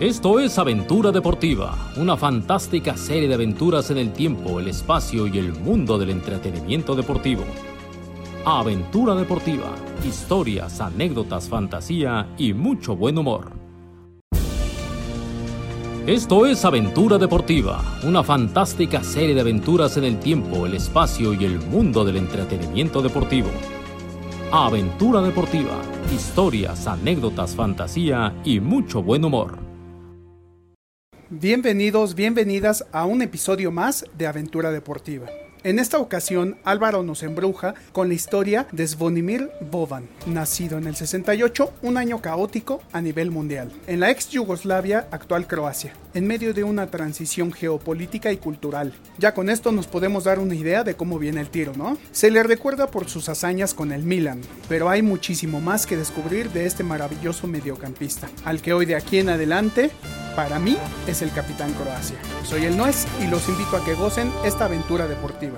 Esto es Aventura Deportiva, una fantástica serie de aventuras en el tiempo, el espacio y el mundo del entretenimiento deportivo. Aventura Deportiva, historias, anécdotas, fantasía y mucho buen humor. Esto es Aventura Deportiva, una fantástica serie de aventuras en el tiempo, el espacio y el mundo del entretenimiento deportivo. Aventura Deportiva, historias, anécdotas, fantasía y mucho buen humor. Bienvenidos, bienvenidas a un episodio más de Aventura Deportiva. En esta ocasión, Álvaro nos embruja con la historia de Zvonimir Boban, nacido en el 68, un año caótico a nivel mundial, en la ex Yugoslavia, actual Croacia, en medio de una transición geopolítica y cultural. Ya con esto nos podemos dar una idea de cómo viene el tiro, ¿no? Se le recuerda por sus hazañas con el Milan, pero hay muchísimo más que descubrir de este maravilloso mediocampista, al que hoy de aquí en adelante para mí es el Capitán Croacia. Soy el Nuez y los invito a que gocen esta aventura deportiva.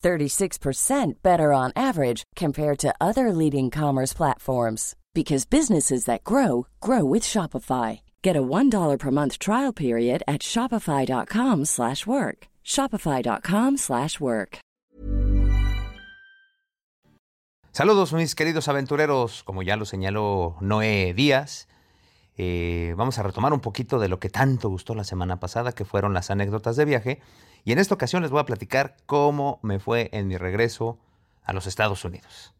36% better on average compared to other leading commerce platforms because businesses that grow grow with Shopify. Get a $1 per month trial period at shopify.com/work. shopify.com/work. Saludos mis queridos aventureros, como ya lo señaló Noé Díaz. Eh, vamos a retomar un poquito de lo que tanto gustó la semana pasada, que fueron las anécdotas de viaje. Y en esta ocasión les voy a platicar cómo me fue en mi regreso a los Estados Unidos.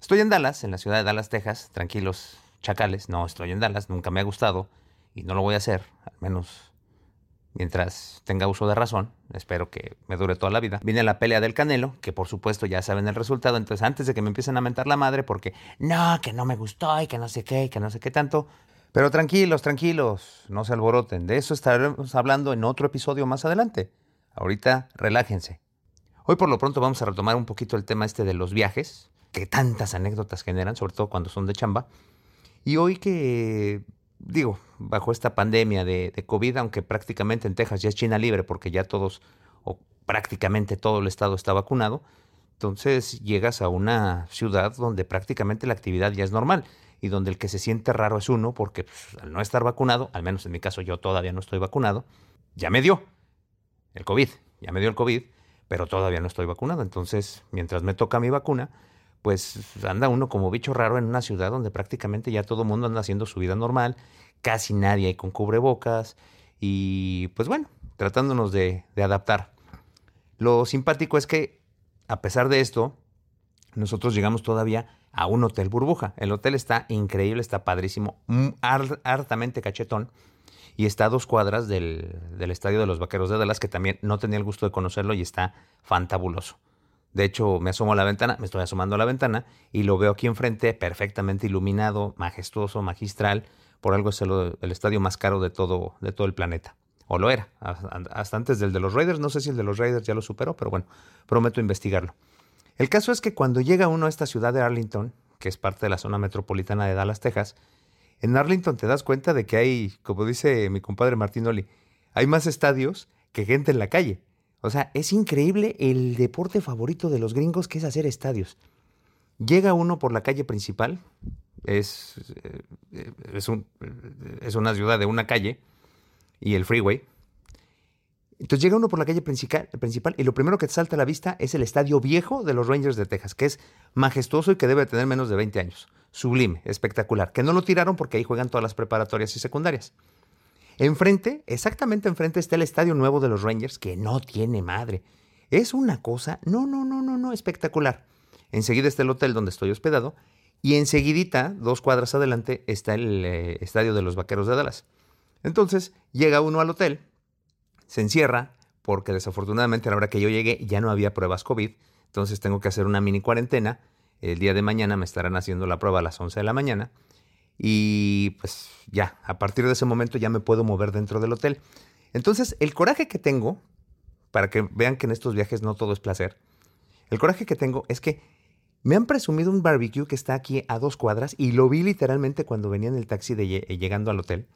Estoy en Dallas, en la ciudad de Dallas, Texas. Tranquilos, chacales. No, estoy en Dallas, nunca me ha gustado y no lo voy a hacer, al menos mientras tenga uso de razón. Espero que me dure toda la vida. Viene la pelea del Canelo, que por supuesto ya saben el resultado. Entonces, antes de que me empiecen a mentar la madre, porque no, que no me gustó y que no sé qué, y que no sé qué tanto, pero tranquilos, tranquilos, no se alboroten. De eso estaremos hablando en otro episodio más adelante. Ahorita relájense. Hoy por lo pronto vamos a retomar un poquito el tema este de los viajes, que tantas anécdotas generan, sobre todo cuando son de chamba. Y hoy que, digo, bajo esta pandemia de, COVID, aunque prácticamente en Texas ya es China libre porque ya todos, o prácticamente todo el estado está vacunado, entonces llegas a una ciudad donde prácticamente la actividad ya es normal y donde el que se siente raro es uno, porque pues, al no estar vacunado, al menos en mi caso yo todavía no estoy vacunado, ya me dio el COVID, ya me dio el COVID, pero todavía no estoy vacunado. Entonces, mientras me toca mi vacuna, pues anda uno como bicho raro en una ciudad donde prácticamente ya todo el mundo anda haciendo su vida normal, casi nadie hay con cubrebocas y pues bueno, tratándonos de, de adaptar. Lo simpático es que, a pesar de esto, nosotros llegamos todavía a un hotel burbuja. El hotel está increíble, está padrísimo, hartamente cachetón. Y está a dos cuadras del, estadio de los Vaqueros de Dallas, que también no tenía el gusto de conocerlo y está fantabuloso. De hecho, me asomo a la ventana, me estoy asomando a la ventana y lo veo aquí enfrente, perfectamente iluminado, majestuoso, magistral. Por algo es el, el estadio más caro de todo, de todo el planeta. O lo era, hasta antes del de los Raiders. No sé si el de los Raiders ya lo superó, pero bueno, prometo investigarlo. El caso es que cuando llega uno a esta ciudad de Arlington, que es parte de la zona metropolitana de Dallas, Texas, en Arlington te das cuenta de que hay, como dice mi compadre Martín Oli, hay más estadios que gente en la calle. O sea, es increíble el deporte favorito de los gringos que es hacer estadios. Llega uno por la calle principal, es, eh, es, un, una ciudad de una calle y el freeway, entonces llega uno por la calle principal, principal, y lo primero que te salta a la vista es el estadio viejo de los Rangers de Texas, que es majestuoso y que debe tener menos de 20 años. Sublime, espectacular. Que no lo tiraron porque ahí juegan todas las preparatorias y secundarias. Enfrente, exactamente enfrente, está el estadio nuevo de los Rangers, que no tiene madre. Es una cosa, no, no, no, no, no, espectacular. Enseguida está el hotel donde estoy hospedado, y enseguidita, dos cuadras adelante, está el eh, estadio de los Vaqueros de Dallas. Entonces, llega uno al hotel, se encierra porque desafortunadamente a la hora que yo llegué ya no había pruebas COVID, entonces tengo que hacer una mini cuarentena. El día de mañana me estarán haciendo la prueba a las 11 de la mañana Y pues ya, a partir de ese momento ya me puedo mover dentro del hotel. Entonces, el coraje que tengo, para que vean que en estos viajes no todo es placer, el coraje que tengo es que me han presumido un barbecue que está aquí a dos cuadras y lo vi literalmente cuando venía en el taxi de llegando al hotel.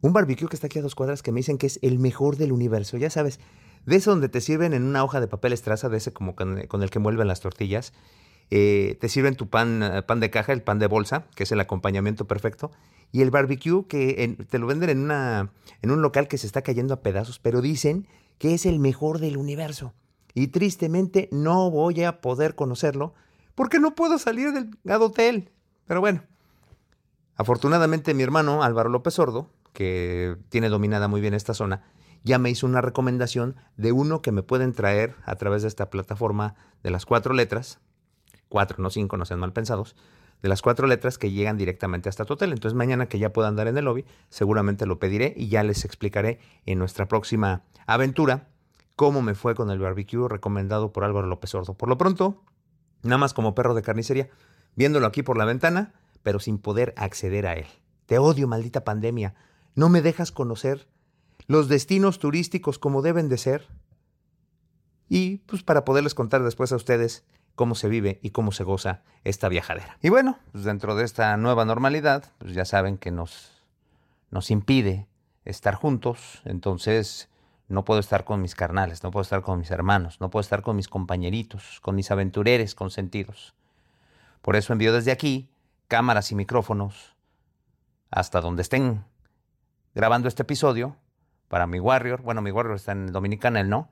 Un barbecue que está aquí a dos cuadras que me dicen que es el mejor del universo. Ya sabes, de eso donde te sirven en una hoja de papel estraza, de ese como con, el que mueven las tortillas. Eh, te sirven tu pan, eh, pan de caja, el pan de bolsa, que es el acompañamiento perfecto. Y el barbecue que te lo venden en, una, en un local que se está cayendo a pedazos, pero dicen que es el mejor del universo. Y tristemente no voy a poder conocerlo porque no puedo salir del hotel. Pero bueno, afortunadamente mi hermano Álvaro López Sordo, que tiene dominada muy bien esta zona, ya me hizo una recomendación de uno que me pueden traer a través de esta plataforma de las cuatro letras, cuatro, no cinco, no sean mal pensados, de las cuatro letras que llegan directamente hasta tu hotel. Entonces mañana que ya pueda andar en el lobby, seguramente lo pediré y ya les explicaré en nuestra próxima aventura cómo me fue con el barbecue recomendado por Álvaro López Sordo. Por lo pronto, nada más como perro de carnicería, viéndolo aquí por la ventana, pero sin poder acceder a él. Te odio, maldita pandemia. No me dejas conocer los destinos turísticos como deben de ser. Y pues para poderles contar después a ustedes cómo se vive y cómo se goza esta viajadera. Y bueno, pues dentro de esta nueva normalidad, pues ya saben que nos, nos impide estar juntos, entonces no puedo estar con mis carnales, no puedo estar con mis hermanos, no puedo estar con mis compañeritos, con mis aventureros consentidos. Por eso envío desde aquí cámaras y micrófonos hasta donde estén grabando este episodio para mi Warrior, bueno, mi Warrior está en Dominicana, no,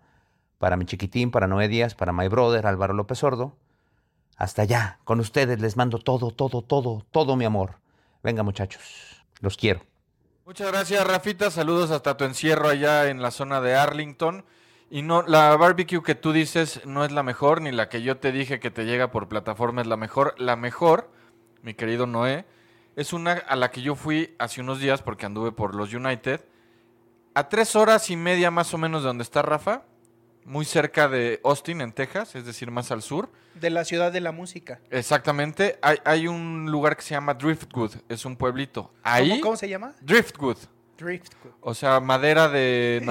para mi chiquitín, para Noé Díaz, para my brother Álvaro López Sordo. Hasta allá, con ustedes les mando todo, todo, todo, todo mi amor. Venga muchachos, los quiero. Muchas gracias Rafita, saludos hasta tu encierro allá en la zona de Arlington. Y no, la barbecue que tú dices no es la mejor, ni la que yo te dije que te llega por plataforma es la mejor. La mejor, mi querido Noé, es una a la que yo fui hace unos días porque anduve por los United a tres horas y media más o menos de donde está Rafa, muy cerca de Austin, en Texas, es decir, más al sur. De la ciudad de la música. Exactamente. Hay, un lugar que se llama Driftwood, es un pueblito. Ahí, ¿Cómo, se llama? Driftwood. Driftwood. O sea, madera de,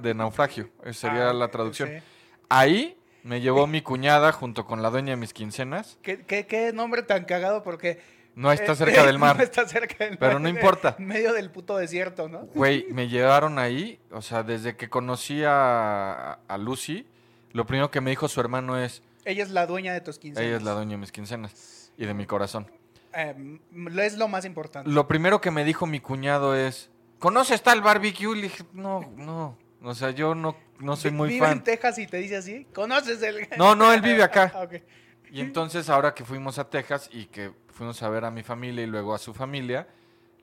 de naufragio, esa sería ah, la traducción. Ahí me llevó mi cuñada junto con la dueña de mis quincenas. ¿Qué, qué, qué nombre tan cagado? Porque no está eh, cerca del mar. No está cerca del mar. Pero no importa. En medio del puto desierto, ¿no? Güey, me llevaron ahí. O sea, desde que conocí a, Lucy, lo primero que me dijo su hermano es... Ella es la dueña de tus quincenas. Ella es la dueña de mis quincenas. Y de mi corazón. Eh, es lo más importante. Lo primero que me dijo mi cuñado es... ¿Conoces tal barbecue? Le dije, no, no. O sea, yo no, no soy muy ¿Vive fan. en Texas y te dice así? ¿Conoces el...? No, no, él vive acá. Y entonces ahora que fuimos a Texas y que fuimos a ver a mi familia y luego a su familia,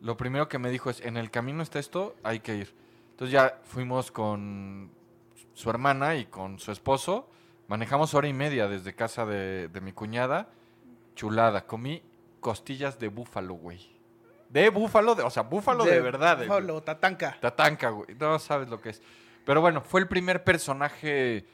lo primero que me dijo es, en el camino está esto, hay que ir. Entonces ya fuimos con su hermana y con su esposo, manejamos hora y media desde casa de, mi cuñada, chulada, comí costillas de búfalo, güey. De búfalo, de, o sea, búfalo de, verdad. Búfalo, tatanca. Tatanca, güey. No sabes lo que es. Pero bueno, fue el primer personaje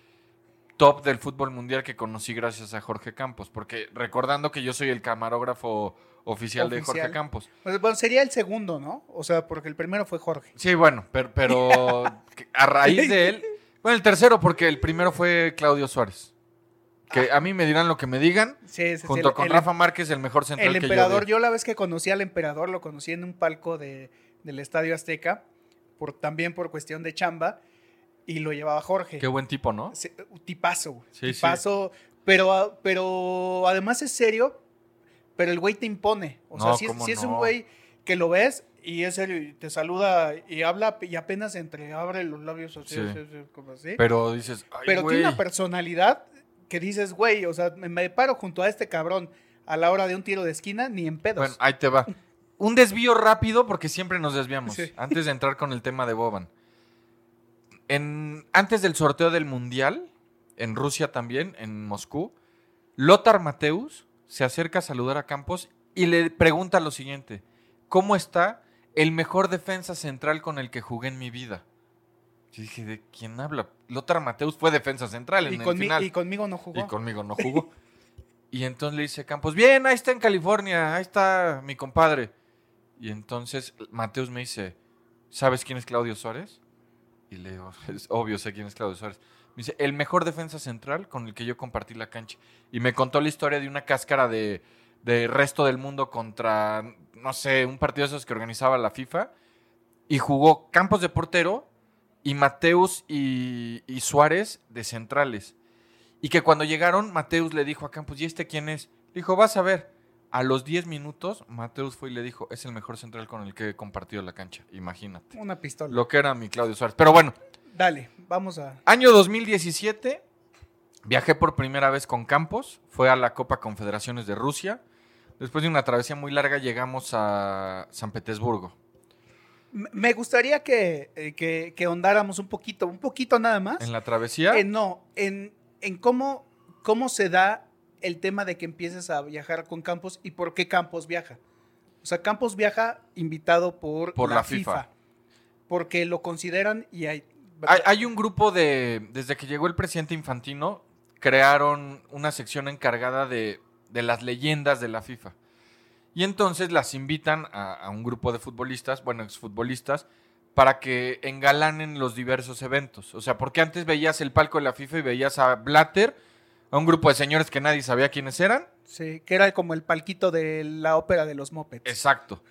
top del fútbol mundial que conocí gracias a Jorge Campos, porque recordando que yo soy el camarógrafo oficial, de Jorge Campos. Pues, bueno, sería el segundo, ¿no? O sea, porque el primero fue Jorge. Sí, bueno, pero, a raíz de él, bueno, el tercero porque el primero fue Claudio Suárez. Que a mí me dirán lo que me digan. Sí, sí, junto con Rafa Márquez, el mejor central el emperador, yo, la vez que conocí al emperador, lo conocí en un palco de, del Estadio Azteca, por, también por cuestión de chamba y lo llevaba Jorge. Qué buen tipo, ¿no? tipazo, sí, tipazo. Pero, pero además es serio, pero el güey te impone. O sea, si, es, un güey que lo ves y es serio y te saluda y habla y apenas entre abre los labios así, como así. Pero dices, pero tiene una personalidad que dices, güey, o sea, me, paro junto a este cabrón a la hora de un tiro de esquina ni en pedos. Bueno, ahí te va. Un desvío rápido porque siempre nos desviamos. Antes de entrar con el tema de Boban antes del sorteo del Mundial, en Rusia también, en Moscú, Lothar Mateus se acerca a saludar a Campos y le pregunta lo siguiente, ¿cómo está el mejor defensa central con el que jugué en mi vida? Yo dije, ¿de quién habla? Lothar Mateus fue defensa central en el final. Y conmigo no jugó. Y conmigo no jugó. y entonces le dice Campos, bien, ahí está en California, ahí está mi compadre. Y entonces Mateus me dice, ¿sabes quién es Claudio Suárez? Y le digo, es obvio, sé quién es Claudio Suárez. Me dice, el mejor defensa central con el que yo compartí la cancha. Y me contó la historia de una cáscara de, resto del mundo contra, no sé, un partido de esos que organizaba la FIFA. Y jugó Campos de portero y Mateus y, y Suárez de centrales. Y que cuando llegaron, Mateus le dijo a Campos, ¿y este quién es? Le dijo, vas a ver. A los 10 minutos, Mateus fue y le dijo, es el mejor central con el que he compartido la cancha. Imagínate. Una pistola. Lo que era mi Claudio Suárez. Pero bueno, Dale, vamos a. año 2017, viajé por primera vez con Campos. Fue a la Copa Confederaciones de Rusia. Después de una travesía muy larga, llegamos a San Petersburgo. Me gustaría que, eh, que, que ondáramos un poquito, un poquito nada más. En la travesía, Eh, no, en, en cómo, cómo se da el tema de que empieces a viajar con Campos y por qué Campos viaja. O sea, Campos viaja invitado por, Por la, la FIFA, FIFA. Porque lo consideran y hay. Hay, hay un grupo de. Desde que llegó el presidente Infantino, crearon una sección encargada de, de las leyendas de la FIFA. Y entonces las invitan a, a un grupo de futbolistas, bueno, exfutbolistas, para que engalanen los diversos eventos. O sea, porque antes veías el palco de la FIFA y veías a Blatter, a un grupo de señores que nadie sabía quiénes eran. Sí, que era como el palquito de la ópera de los Muppets. Exacto.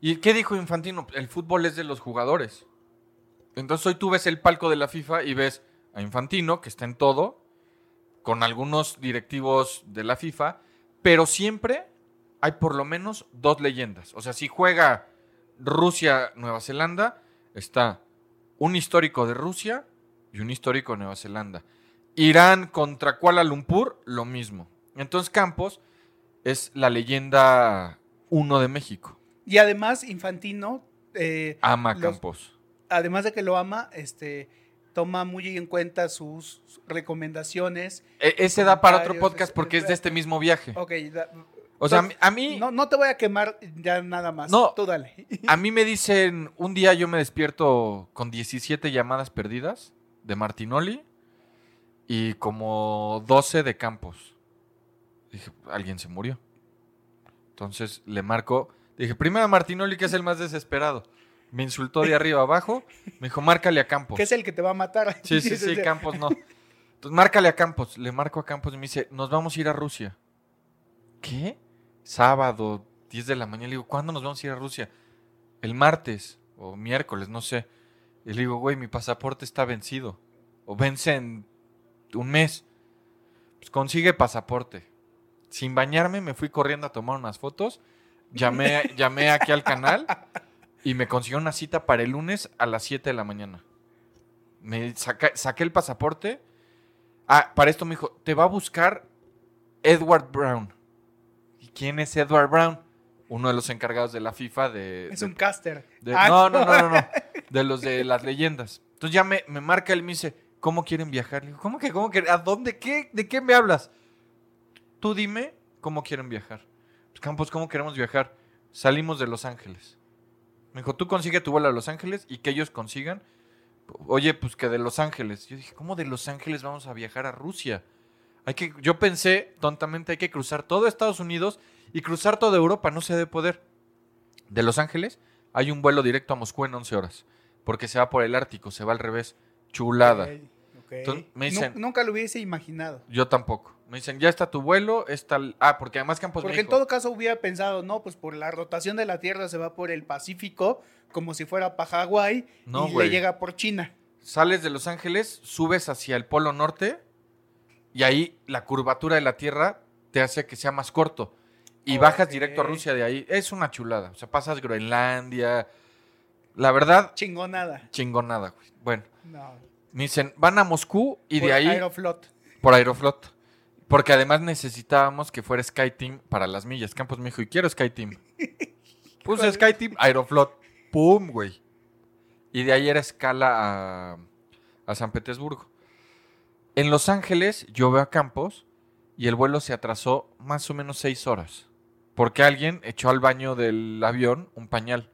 ¿Y qué dijo Infantino? El fútbol es de los jugadores. Entonces hoy tú ves el palco de la FIFA y ves a Infantino, que está en todo, con algunos directivos de la FIFA, pero siempre hay por lo menos dos leyendas. O sea, si juega Rusia-Nueva Zelanda, está un histórico de Rusia y un histórico de Nueva Zelanda. Irán contra Kuala Lumpur, lo mismo. Entonces Campos es la leyenda uno de México. Y además, Infantino, eh, Ama a Los- Campos. además de que lo ama, este, toma muy en cuenta sus recomendaciones. E- ese da para otro podcast porque es- de este mismo viaje. Ok, da- O sea, a mí- a mí, no, no te voy a quemar ya nada más. No. Tú dale. a mí me dicen, un día yo me despierto con 17 llamadas perdidas de Martinoli y como 12 de Campos. Dije, alguien se murió. Entonces le marco, dije, primero a Martinoli que es el más desesperado. Me insultó de arriba abajo, me dijo, márcale a Campos. Que es el que te va a matar. Sí, sí, sí, Campos no. Entonces, márcale a Campos. Le marco a Campos y me dice, nos vamos a ir a Rusia. ¿Qué? Sábado, 10 de la mañana. Le digo, ¿cuándo nos vamos a ir a Rusia? El martes o miércoles, no sé. Y le digo, güey, mi pasaporte está vencido. O vence en un mes. Pues consigue pasaporte. Sin bañarme, me fui corriendo a tomar unas fotos. Llamé, llamé aquí al canal y me consiguió una cita para el lunes a las 7 de la mañana. Me saca- saqué el pasaporte. Ah, para esto me dijo, te va a buscar Edward Brown. ¿Y quién es Edward Brown? Uno de los encargados de la FIFA de... Es de- un caster. de- Ah, no, no, no, no, no. De los de las leyendas. Entonces ya me, me marca él y me dice, ¿cómo quieren viajar? Le digo, ¿cómo que, cómo que, a dónde, qué, de qué me hablas? Tú dime cómo quieren viajar. Pues Campos, ¿cómo queremos viajar? Salimos de Los Ángeles. Me dijo, tú consigue tu vuelo a Los Ángeles y que ellos consigan. Oye, pues que de Los Ángeles. Yo dije, ¿cómo de Los Ángeles vamos a viajar a Rusia? Hay que, yo pensé, tontamente, hay que cruzar todo Estados Unidos y cruzar toda Europa. No se debe poder. De Los Ángeles hay un vuelo directo a Moscú en 11 horas. Porque se va por el Ártico, se va al revés. Chulada. Entonces, me dicen- nunca lo hubiese imaginado. Yo tampoco. Me dicen, ya está tu vuelo, está... el-". Ah, porque además Campos Porque en todo caso hubiera pensado, no, pues por la rotación de la Tierra se va por el Pacífico, como si fuera para Hawái, No, y le llega por China. sales de Los Ángeles, subes hacia el Polo Norte y ahí la curvatura de la Tierra te hace que sea más corto. Y bajas directo a Rusia de ahí. Es una chulada. O sea, pasas Groenlandia. La verdad, Chingonada. chingonada, güey. Bueno, No. Me dicen, van a Moscú y Por de ahí... Aeroflot. Por Aeroflot. Porque además necesitábamos que fuera SkyTeam para las millas. Campos me dijo, y quiero SkyTeam. Puse SkyTeam, Aeroflot. ¡Pum, güey! Y de ahí era escala a, a San Petersburgo. En Los Ángeles yo veo a Campos y el vuelo se atrasó más o menos seis horas. Porque alguien echó al baño del avión un pañal.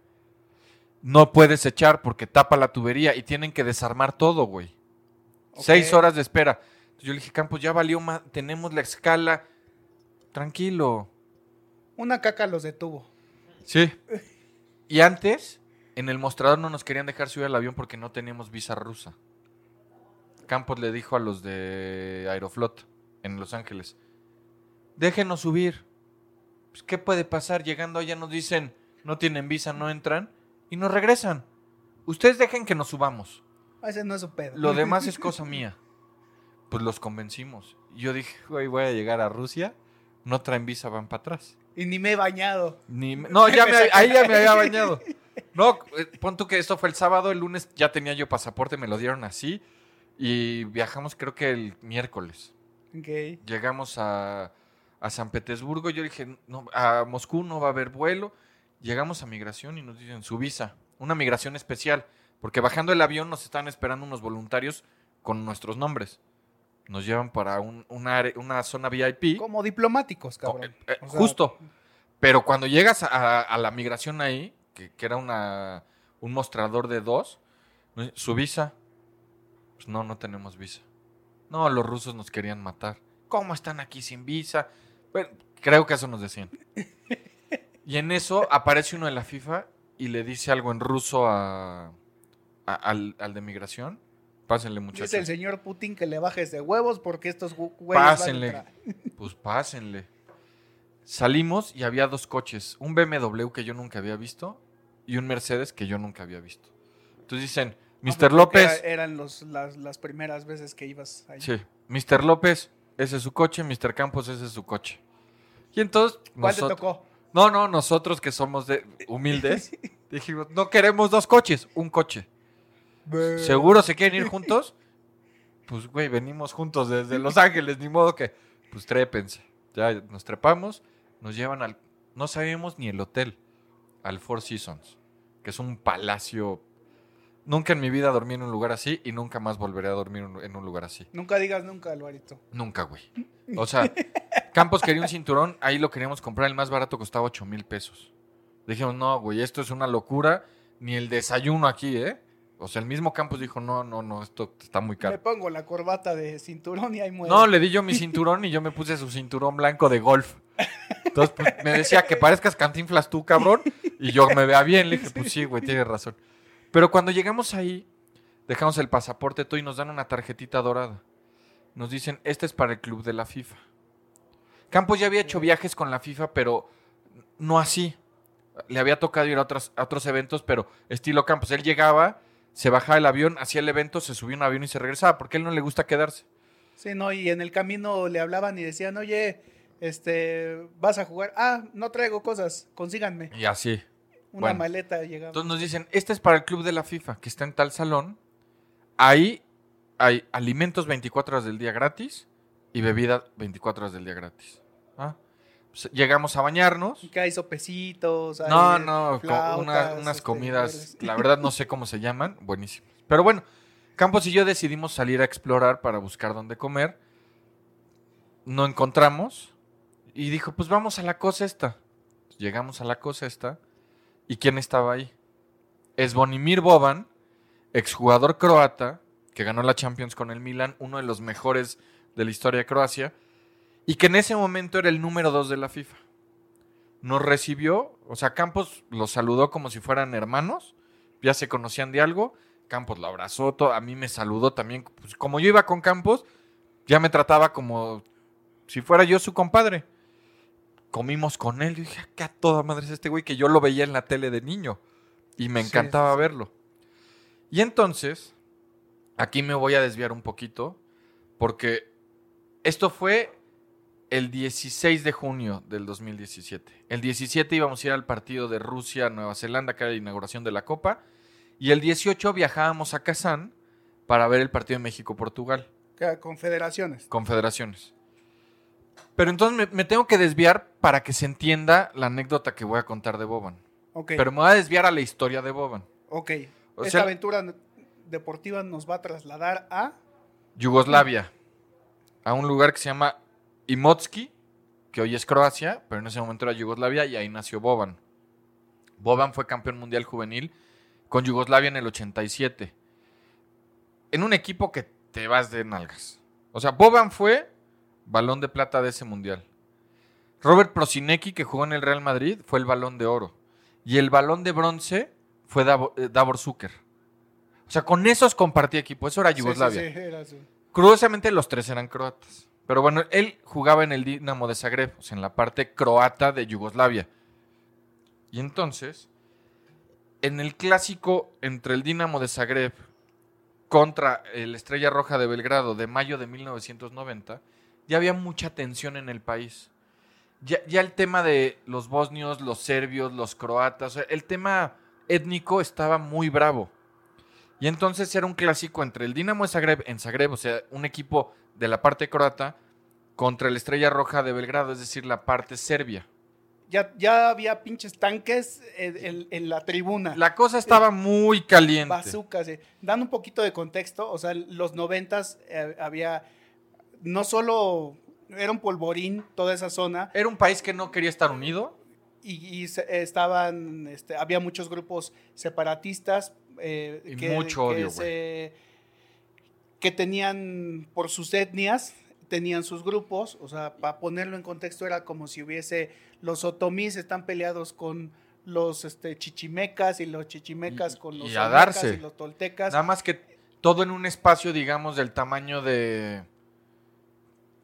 No puedes echar porque tapa la tubería y tienen que desarmar todo, güey. Seis horas de espera. Yo le dije, Campos, ya valió más, tenemos la escala. Tranquilo. Una caca los detuvo. Sí. Y antes, en el mostrador no nos querían dejar subir al avión porque no teníamos visa rusa. Campos le dijo a los de Aeroflot en Los Ángeles, déjenos subir. Pues, ¿Qué puede pasar? Llegando allá nos dicen, no tienen visa, no entran y nos regresan. Ustedes dejen que nos subamos. Ese no es su pedo. Lo demás es cosa mía. Pues los convencimos. Yo dije, güey, voy a llegar a Rusia. No traen visa, van para atrás. Y ni me he bañado. Ni me- no, ya Me ahí ya me había bañado. No, eh, pon tú que esto fue el sábado, el lunes ya tenía yo pasaporte, me lo dieron así. Y viajamos creo que el miércoles. Llegamos a, a San Petersburgo, yo dije, no, a Moscú no va a haber vuelo. Llegamos a migración y nos dicen su visa, una migración especial, porque bajando el avión nos están esperando unos voluntarios con nuestros nombres. Nos llevan para un- una, una zona VIP. Como diplomáticos, Co- cabrón. eh, eh, O sea, justo. Pero cuando llegas a, a la migración ahí, que, que era una, un mostrador de dos, su visa. Pues no, no tenemos visa. No, los rusos nos querían matar. ¿Cómo están aquí sin visa? Bueno, creo que eso nos decían. Y en eso aparece uno de la FIFA y le dice algo en ruso a, a- al, al de migración. Pásenle, muchachos. Dice el señor Putin que le bajes de huevos porque estos gu- güeyes van a Pásenle. entrar. Pues pásenle. Salimos y había dos coches, un BMW que yo nunca había visto y un Mercedes que yo nunca había visto. Entonces dicen, Ah, Mr. porque López, era- eran los, las, las primeras veces que ibas ahí. sí, Mr. López, ese es su coche, Mr. Campos, ese es su coche. Y entonces, ¿Cuál te tocó? No, no, nosotros que somos de humildes, dijimos, no queremos dos coches, un coche. ¿Seguro se quieren ir juntos? Pues, güey, venimos juntos desde Los Ángeles, ni modo que, pues trépense. Ya nos trepamos, nos llevan al, no sabíamos ni el hotel, al Four Seasons, que es un palacio. Nunca en mi vida dormí en un lugar así y nunca más volveré a dormir en un- lugar así. Nunca digas nunca, Alvarito. Nunca, güey. O sea, Campos quería un cinturón, ahí lo queríamos comprar, el más barato costaba 8 mil pesos. Dijimos, no, güey, esto es una locura, ni el desayuno aquí, ¿eh? O sea, el mismo Campos dijo, no, no, no, esto está muy Me caro. pongo la corbata de cinturón y ahí muere. No, le di yo mi cinturón y yo me puse su cinturón blanco de golf. Entonces, pues, me decía que parezcas cantinflas tú, cabrón, y yo me vea bien. Le dije, pues sí, güey, tienes razón. Pero cuando llegamos ahí, dejamos el pasaporte todo y nos dan una tarjetita dorada. Nos dicen, este es para el club de la FIFA. Campos ya había hecho viajes con la FIFA, pero no así. Le había tocado ir a, otros eventos, pero estilo Campos. Él llegaba, se bajaba el avión, hacía el evento, se subía un avión y se regresaba, porque a él no le gusta quedarse. Sí, no, y en el camino le hablaban y decían, oye, este, vas a jugar. Ah, no traigo cosas, consíganme. Y así. Una Bueno. maleta llegaba. Entonces nos dicen, este es para el club de la FIFA, que está en tal salón. Ahí hay alimentos 24 horas del día gratis y bebida 24 horas del día gratis. ¿Ah? Pues, llegamos a bañarnos. que hay sopecitos. hay No, no, flautas, una- unas este, comidas, la verdad no sé cómo se llaman, buenísimas. Pero bueno, Campos y yo decidimos salir a explorar para buscar dónde comer. No encontramos y dijo, pues vamos a la cosa esta. Llegamos a la cosa esta y ¿quién estaba ahí? Es Bonimir Boban, exjugador croata que ganó la Champions con el Milan, uno de los mejores de la historia de Croacia y que en ese momento era el número dos de la FIFA nos recibió, o sea, Campos los saludó como si fueran hermanos, ya se conocían de algo, Campos lo abrazó, a mí me saludó también, pues, como yo iba con Campos, ya me trataba como si fuera yo su compadre. Comimos con él, y dije, "Ah, qué a toda madre es este güey que yo lo veía en la tele de niño y me encantaba sí, sí. verlo. Y entonces, aquí me voy a desviar un poquito, porque esto fue el 16 de junio del 2017. El 17 íbamos a ir al partido de Rusia-Nueva Zelanda, que era la inauguración de la Copa. Y el 18 viajábamos a Kazán para ver el partido de México-Portugal, Que- Confederaciones. confederaciones. Pero entonces me, me tengo que desviar para que se entienda la anécdota que voy a contar de Boban. Ok. Pero me voy a desviar a la historia de Boban. ok. O Esta sea- aventura deportiva nos va a trasladar a. Yugoslavia, a un lugar que se llama Imotski, que hoy es Croacia, pero en ese momento era Yugoslavia y ahí nació Boban. Boban fue campeón mundial juvenil con Yugoslavia en el 87. En un equipo que te vas de nalgas. O sea, Boban fue balón de plata de ese mundial. Robert Prosinecki, que jugó en el Real Madrid, fue el balón de oro. y el balón de bronce fue Davor, eh, Davor Zucker. O sea, con esos compartía equipo. Eso era Sí, sí, Yugoslavia. sí, era así. Curiosamente, los tres eran croatas. Pero bueno, él jugaba en el Dinamo de Zagreb, o sea, en la parte croata de Yugoslavia. Y entonces, en el clásico entre el Dinamo de Zagreb contra el Estrella Roja de Belgrado de mayo de 1990, ya había mucha tensión en el país. Ya, ya el tema de los bosnios, los serbios, los croatas, el tema étnico estaba muy bravo. Y entonces era un clásico entre el Dinamo de Zagreb en Zagreb, o sea, un equipo de la parte croata, contra el Estrella Roja de Belgrado, es decir, la parte serbia. Ya, ya había pinches tanques en, en- en la tribuna. La cosa estaba muy caliente. Bazookas. eh. Dando un poquito de contexto, o sea, los noventas eh, había no solo era un polvorín toda esa zona Era un país que no quería estar unido. y, y se- estaban, este, había muchos grupos separatistas eh, Y que, mucho que odio, se- que tenían por sus etnias tenían sus grupos, o sea, para ponerlo en contexto era como si hubiese los otomís están peleados con los este, chichimecas y los chichimecas Y- con y los a olmecas darse. y los toltecas. Nada más que todo en un espacio, digamos, del tamaño de.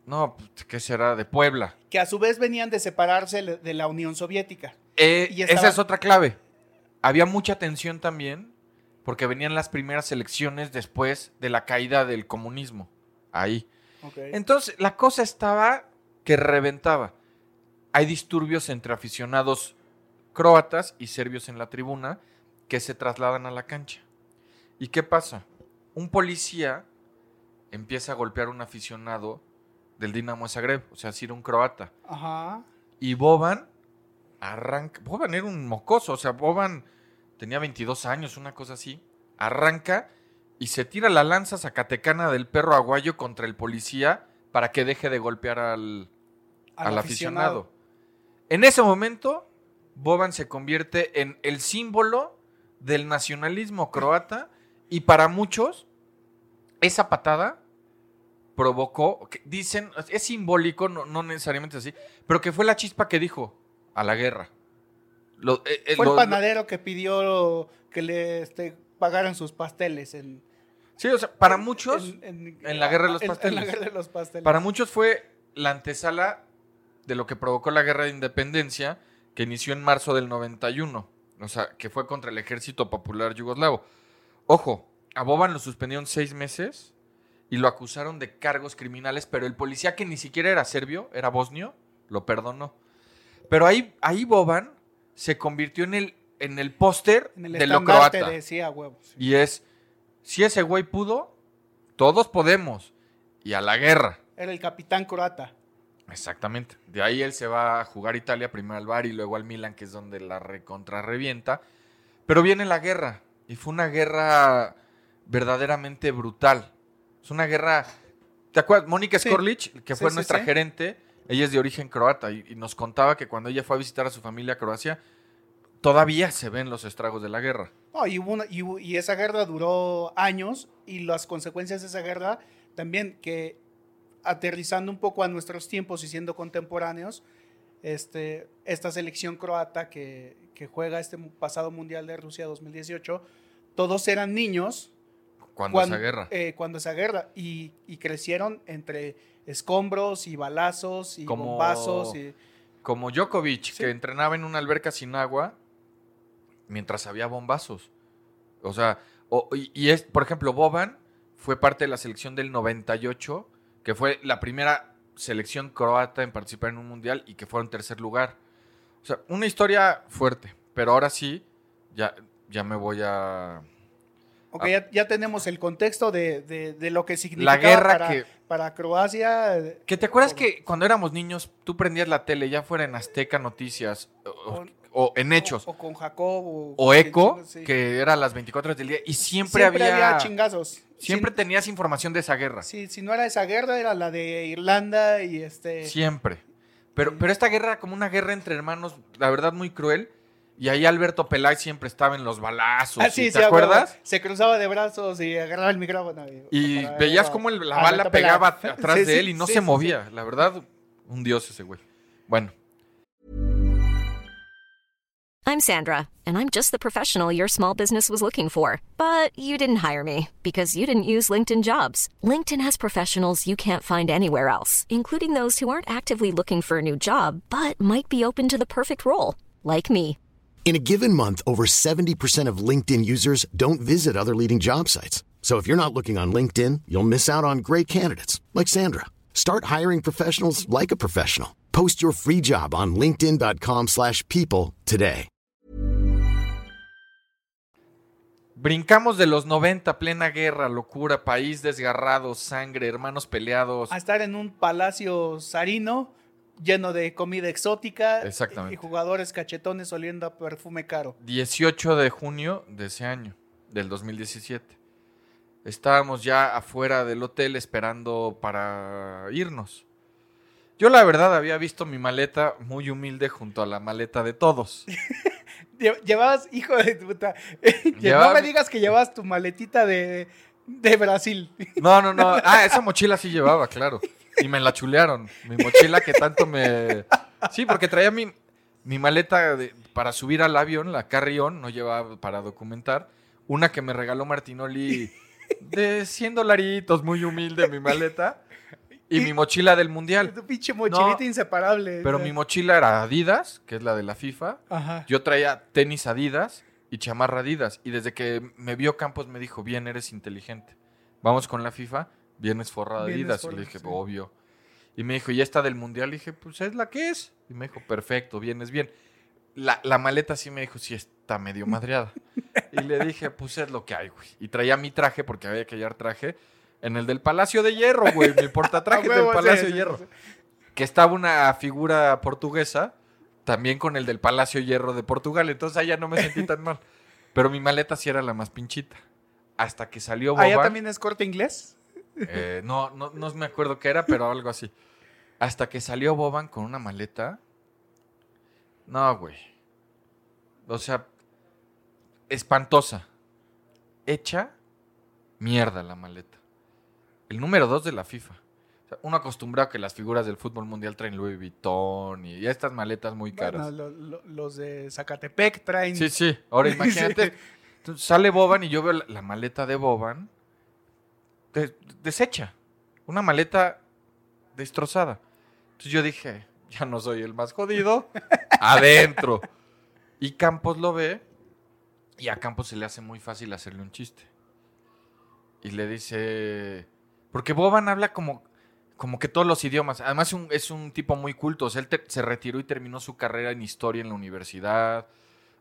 No, pues, ¿qué será? De Puebla. que a su vez venían de separarse de la Unión Soviética. Eh, Y esa es otra clave. Había mucha tensión también porque venían las primeras elecciones después de la caída del comunismo. Ahí. Entonces, la cosa estaba que reventaba. Hay disturbios entre aficionados croatas y serbios en la tribuna que se trasladan a la cancha. ¿Y qué pasa? Un policía empieza a golpear a un aficionado del Dinamo Zagreb, o sea, si era un croata. Ajá. Y Boban arranca. Boban era un mocoso, o sea, Boban tenía 22 años, una cosa así. Arranca y se tira la lanza zacatecana del perro aguayo contra el policía para que deje de golpear al, al aficionado. En ese momento, Boban se convierte en el símbolo del nacionalismo croata y para muchos, esa patada provocó, que dicen, es simbólico, no, no necesariamente así, pero que fue la chispa que dijo a la guerra. Lo- eh, eh, Fue el lo- panadero que pidió que le este, pagaran sus pasteles en, Sí, o sea, para muchos, en, en la guerra de los en- en pasteles. la guerra de los pasteles. para muchos fue la antesala de lo que provocó la guerra de independencia que inició en marzo del 91, o sea, que fue contra el ejército popular yugoslavo. Ojo, a Boban lo suspendieron seis meses y lo acusaron de cargos criminales, pero el policía que ni siquiera era serbio, era bosnio, lo perdonó. Pero ahí, ahí Boban se convirtió en el, en el póster de lo croata. decía huevos. sí. Y es, si ese güey pudo, todos podemos. Y a la guerra. Era el capitán croata. Exactamente. De ahí él se va a jugar Italia, primero al Bari y luego al Milan, que es donde la recontra revienta. Pero viene la guerra. Y fue una guerra verdaderamente brutal. Es una guerra. ¿Te acuerdas? Mónica Sí. Que Sí, fue sí, nuestra gerente, ella es de origen croata y, y nos contaba que cuando ella fue a visitar a su familia a Croacia, todavía se ven los estragos de la guerra. No, y, hubo una- y y esa guerra duró años y las consecuencias de esa guerra también que aterrizando un poco a nuestros tiempos y siendo contemporáneos, este, esta selección croata que, que juega este pasado Mundial de Rusia 2018, todos eran niños Cuando cuando, esa guerra. eh, cuando esa guerra y, y crecieron entre escombros y balazos y Como- bombazos y Como Djokovic, Sí. que entrenaba en una alberca sin agua mientras había bombazos. O sea, o- y, y es, por ejemplo, Boban fue parte de la selección del 98, que fue la primera selección croata en participar en un mundial y que fue en tercer lugar. O sea, una historia fuerte, pero ahora sí, ya, ya me voy a... Ok, Ah. ya, ya tenemos el contexto de, de- de lo que significa guerra para, que- para Croacia. eh, ¿Que te acuerdas que cuando éramos niños tú prendías la tele, ya fuera en Azteca Noticias o, en Hechos, O, con Jacob. O, Eco, sí. que era las 24 horas del día, y siempre, siempre había, había, chingazos. siempre Si- tenías información de esa guerra. si, si no era esa guerra, era la de Irlanda y este. Siempre. Pero, Sí. pero esta guerra como una guerra entre hermanos, la verdad, muy cruel. Y ahí Alberto Peláez siempre estaba en los balazos. Ah, ¿y sí, ¿Te sí, acuerdas? Se cruzaba de brazos y agarraba el micrófono. Y veías cómo el- la bala pegaba atrás Sí, de él y no sí, se sí, movía. La verdad, un dios ese güey. Bueno, I'm Sandra, and I'm just the professional your small business was looking for. But you didn't hire me because you didn't use LinkedIn jobs. LinkedIn has professionals you can't find anywhere else, including those who aren't actively looking for a new job but might be open to the perfect role, like me. In a given month, over 70% of LinkedIn users don't visit other leading job sites. So if you're not looking on LinkedIn, you'll miss out on great candidates like Sandra. Start hiring professionals like a professional. Post your free job on linkedin.com/people today. Brincamos de los 90, plena guerra, locura, país desgarrado, sangre, hermanos peleados. A estar en un palacio zarino lleno de comida exótica Exactamente. y jugadores cachetones oliendo a perfume caro. 18 de junio de ese año, del 2017. Estábamos ya afuera del hotel esperando para irnos. Yo la verdad había visto mi maleta muy humilde junto a la maleta de todos. Lle- Llevabas, hijo de puta, no Llevaba me mi- digas que llevabas tu maletita de, de Brasil. No, no, no. Ah, esa mochila sí llevaba, claro. Y me la chulearon. Mi mochila que tanto me... Sí, porque traía mi, mi maleta de- para subir al avión, la carry-on, no llevaba para documentar. Una que me regaló Martinoli de 100 dolaritos, muy humilde mi maleta. Y mi mochila del mundial. Tu pinche mochilita No, inseparable. Pero mi mochila era Adidas, que es la de la FIFA. Ajá. Yo traía tenis Adidas y chamarra Adidas. Y desde que me vio Campos me dijo, bien, eres inteligente. Vamos con la FIFA, vienes forrado de Adidas. Y le dije, sí. obvio. Y me dijo, ¿y esta del Mundial? Le dije, pues es la que es. Y me dijo, perfecto, vienes bien. La, la maleta sí me dijo, sí está medio madreada. y le dije, pues es lo que hay, güey. Y traía mi traje, porque había que hallar traje, en el del Palacio de Hierro, güey. Mi portatraje del Palacio de Hierro que estaba una figura portuguesa, también con el del Palacio Hierro de Portugal. Entonces allá no me sentí tan mal. Pero mi maleta sí era la más pinchita. Hasta que salió Boban. ¿Allá también es corte inglés? Eh, no, no, no me acuerdo qué era, pero algo así. Hasta que salió Boban con una maleta. No, güey. O sea, espantosa. Hecha mierda la maleta. El número dos de la FIFA. O sea, uno acostumbrado a que las figuras del fútbol mundial traen Louis Vuitton y estas maletas muy caras. Bueno, lo- lo- los de Zacatepec traen. Sí, sí. Ahora imagínate. Entonces, sale Boban y yo veo la, la maleta de Boban de- deshecha. Una maleta destrozada. Entonces yo dije, ya no soy el más jodido. Adentro. Y Campos lo ve y a Campos se le hace muy fácil hacerle un chiste. Y le dice... Porque Boban habla como, como que todos los idiomas. Además es un, es un tipo muy culto. O sea, él te- se retiró y terminó su carrera en historia en la universidad.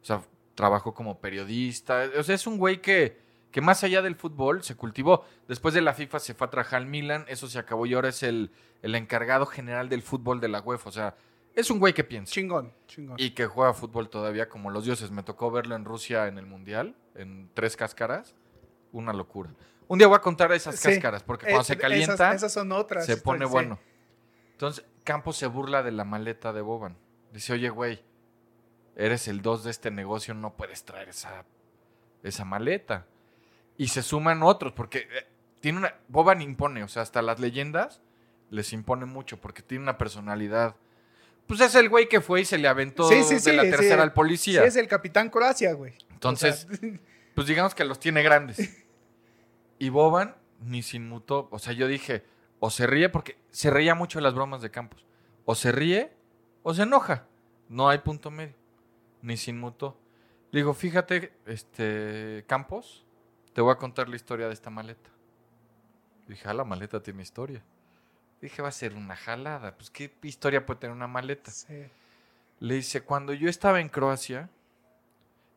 O sea, trabajó como periodista. O sea, es un güey que, que más allá del fútbol se cultivó. Después de la FIFA se fue a trabajar al Milan. Eso se acabó y ahora es el, el encargado general del fútbol de la UEFA. O sea, es un güey que piensa. Chingón, chingón. Y que juega fútbol todavía como los dioses. Me tocó verlo en Rusia en el Mundial, en tres cáscaras. Una locura. Un día voy a contar esas cáscaras, porque cuando se calienta, Esas, son otras. se pone bueno. Entonces, Campos se burla de la maleta de Boban. Dice, oye, güey, eres el dos de este negocio, no puedes traer esa, esa maleta. Y se suman otros, porque eh, tiene una... Boban impone, o sea, hasta las leyendas les impone mucho, porque tiene una personalidad... Pues es el güey que fue y se le aventó Sí, sí, de sí, la tercera al policía. Sí, es el capitán Croacia, güey. Entonces, O sea, pues digamos que los tiene grandes. Y Boban ni se inmutó. O sea, yo dije, o se ríe, porque se reía mucho de las bromas de Campos. O se ríe o se enoja. No hay punto medio. Ni se inmutó. Le digo, fíjate, este, Campos, te voy a contar la historia de esta maleta. Dije, ah, la maleta tiene historia. Dije, va a ser una jalada. Pues, ¿qué historia puede tener una maleta? sí. Le dice, cuando yo estaba en Croacia,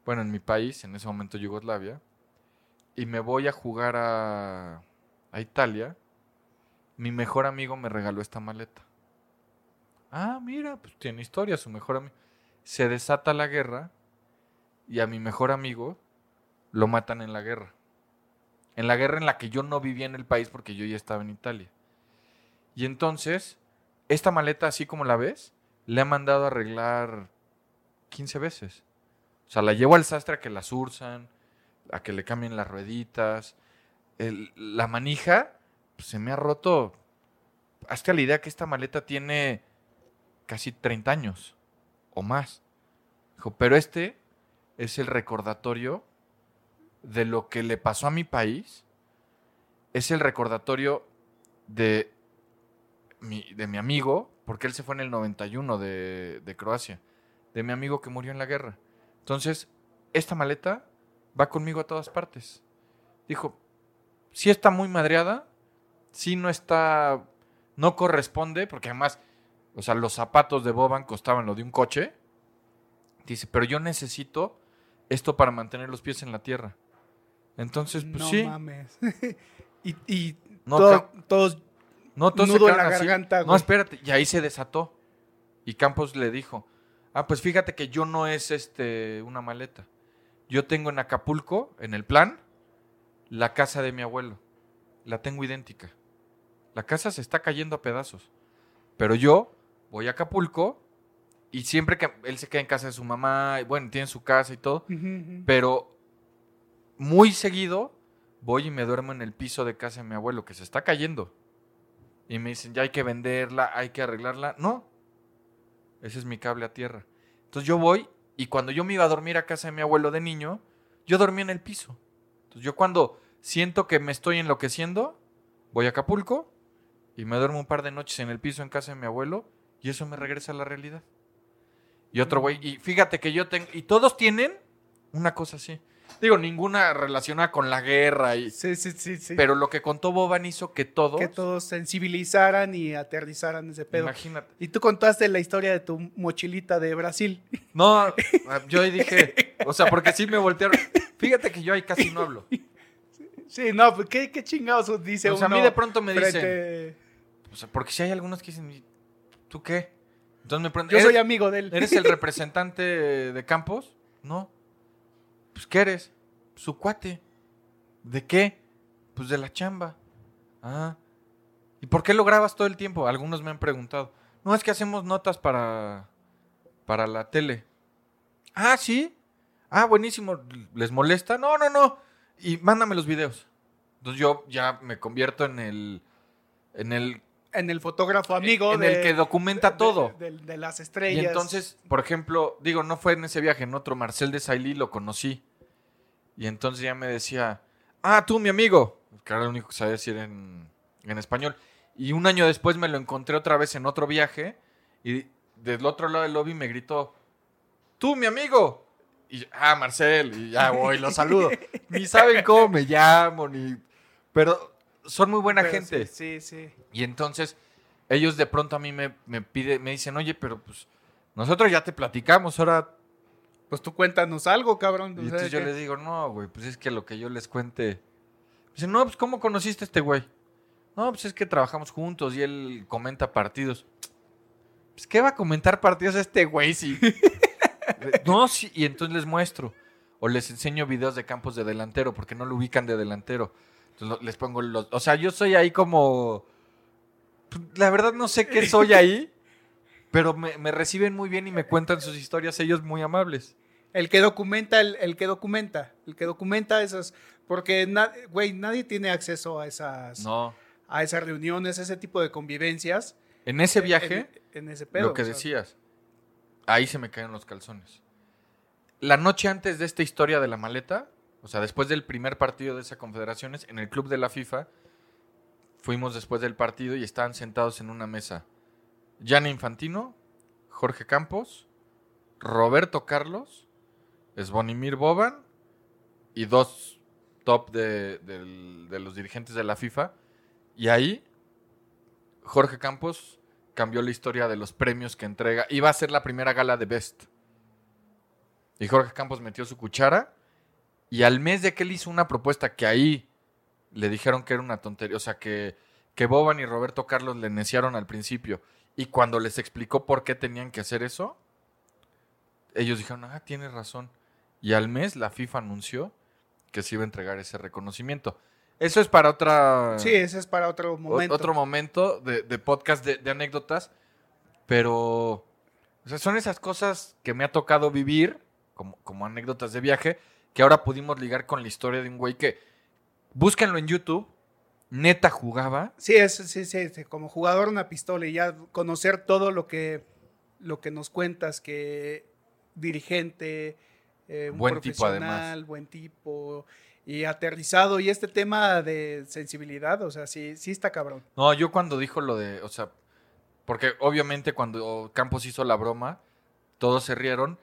bueno, en mi país, en ese momento Yugoslavia, y me voy a jugar a, a Italia, mi mejor amigo me regaló esta maleta. Ah, mira, pues tiene historia, su mejor amigo. Se desata la guerra y a mi mejor amigo lo matan en la guerra. En la guerra en la que yo no vivía en el país porque yo ya estaba en Italia. Y entonces, esta maleta, así como la ves, le ha mandado a arreglar 15 veces. O sea, la llevo al sastre a que la surzan, a que le cambien las rueditas. La manija pues, se me ha roto. Hazte la idea que esta maleta tiene casi 30 años o más. Dijo, pero este es el recordatorio de lo que le pasó a mi país. Es el recordatorio de mi, de mi amigo, porque él se fue en el 91 de, de Croacia, de mi amigo que murió en la guerra. Entonces, esta maleta va conmigo a todas partes. Dijo, sí está muy madreada, sí no está, no corresponde, porque además, o sea, los zapatos de Boban costaban lo de un coche. Dice, pero yo necesito esto para mantener los pies en la tierra. Entonces, pues no sí. mames. y y No, todo- todos No, todos se nudo en quedaron la así. garganta, No, güey. espérate. Y ahí se desató. Y Campos le dijo, ah, pues fíjate que yo no es este una maleta. Yo tengo en Acapulco, en el plan, la casa de mi abuelo. La tengo idéntica. La casa se está cayendo a pedazos. Pero yo voy a Acapulco y siempre que él se queda en casa de su mamá, y bueno, tiene su casa y todo, pero muy seguido voy y me duermo en el piso de casa de mi abuelo, que se está cayendo. Y me dicen, ya hay que venderla, hay que arreglarla. No, ese es mi cable a tierra. Entonces yo voy y cuando yo me iba a dormir a casa de mi abuelo de niño, yo dormía en el piso. Entonces yo cuando siento que me estoy enloqueciendo, voy a Acapulco y me duermo un par de noches en el piso en casa de mi abuelo y eso me regresa a la realidad. Y otro güey, y fíjate que yo tengo, y todos tienen una cosa así. Digo, ninguna relacionada con la guerra, y, Sí, sí, sí, sí. pero lo que contó Boban hizo que todos, que todos sensibilizaran y aterrizaran ese pedo. imagínate. Y tú contaste la historia de tu mochilita de Brasil. No, yo ahí dije, o sea, porque sí me voltearon. Fíjate que yo ahí casi no hablo. Sí, no, pues qué, qué chingados dice O sea, a uno mí de pronto me dicen, frente- o sea, porque si hay algunos que dicen, "¿Y ¿tú qué? Entonces me preguntan, Yo soy "¿Eres- amigo de él. ¿Eres el representante de Campos? No. Pues, ¿qué eres? Su cuate. ¿De qué? Pues de la chamba. Ah. ¿Y por qué lo grabas todo el tiempo? Algunos me han preguntado. No, es que hacemos notas para, para la tele. Ah, sí. Ah, buenísimo. ¿Les molesta? No, no, no. Y mándame los videos. Entonces yo ya me convierto en el, en el en el fotógrafo amigo en de, el que documenta de- todo. De, de las Y estrellas. entonces, por ejemplo, digo, no fue en ese viaje, en otro, Marcel de Sailly lo conocí. Y entonces ya me decía, ah, tú, mi amigo. Que era lo único que sabía decir en, en español. Y un año después me lo encontré otra vez en otro viaje. Y del otro lado del lobby me gritó, tú, mi amigo. Y yo, ah, Marcel. Y ya voy, lo saludo. ni saben cómo me llamo, ni. Pero son muy buena Pero gente. Sí, sí. sí. Y entonces ellos de pronto a mí me, me pide, me dicen, oye, pero pues nosotros ya te platicamos, ahora. Pues tú cuéntanos algo, cabrón. Y entonces yo les digo, no, güey, pues es que lo que yo les cuente. Dicen, no, pues ¿cómo conociste a este güey? No, pues es que trabajamos juntos y él comenta partidos. Pues ¿qué va a comentar partidos este güey si? no, sí, y entonces les muestro. O les enseño videos de campos de delantero, porque no lo ubican de delantero. Entonces les pongo los. O sea, yo soy ahí como. pues, La verdad no sé qué soy ahí, pero me, me reciben muy bien y me cuentan sus historias, ellos muy amables. El que documenta, el, el que documenta, el que documenta esas, porque, na- güey, nadie tiene acceso a esas, No. a esas reuniones, ese tipo de convivencias. En ese viaje. En, en ese pedo. lo que o sea, decías. Ahí se me caen los calzones. La noche antes de esta historia de la maleta, o sea, después del primer partido de esa confederaciones, en el club de la FIFA, fuimos después del partido y estaban sentados en una mesa. Gianni Infantino, Jorge Campos, Roberto Carlos, Svonimir Boban y dos top de, de los dirigentes de la FIFA. Y ahí, Jorge Campos cambió la historia de los premios que entrega. Iba a ser la primera gala de Best. Y Jorge Campos metió su cuchara. Y al mes de que él hizo una propuesta que ahí le dijeron que era una tontería, o sea, que, que Boban y Roberto Carlos le neciaron al principio. Y cuando les explicó por qué tenían que hacer eso, ellos dijeron, ah, tienes razón. Y al mes la FIFA anunció que se iba a entregar ese reconocimiento. Eso es para otra... Sí, ese es para otro momento. Otro momento de, de podcast de, de anécdotas. Pero o sea, son esas cosas que me ha tocado vivir como, como anécdotas de viaje que ahora pudimos ligar con la historia de un güey que búsquenlo en YouTube. Neta jugaba. Sí, es, sí, sí, sí, como jugador una pistola y ya conocer todo lo que, lo que nos cuentas, que dirigente, eh, un Buen tipo, profesional, buen tipo y aterrizado. Y este tema de sensibilidad, o sea, sí, sí está cabrón. No, yo cuando dijo lo de, o sea, porque obviamente cuando Campos hizo la broma, todos se rieron,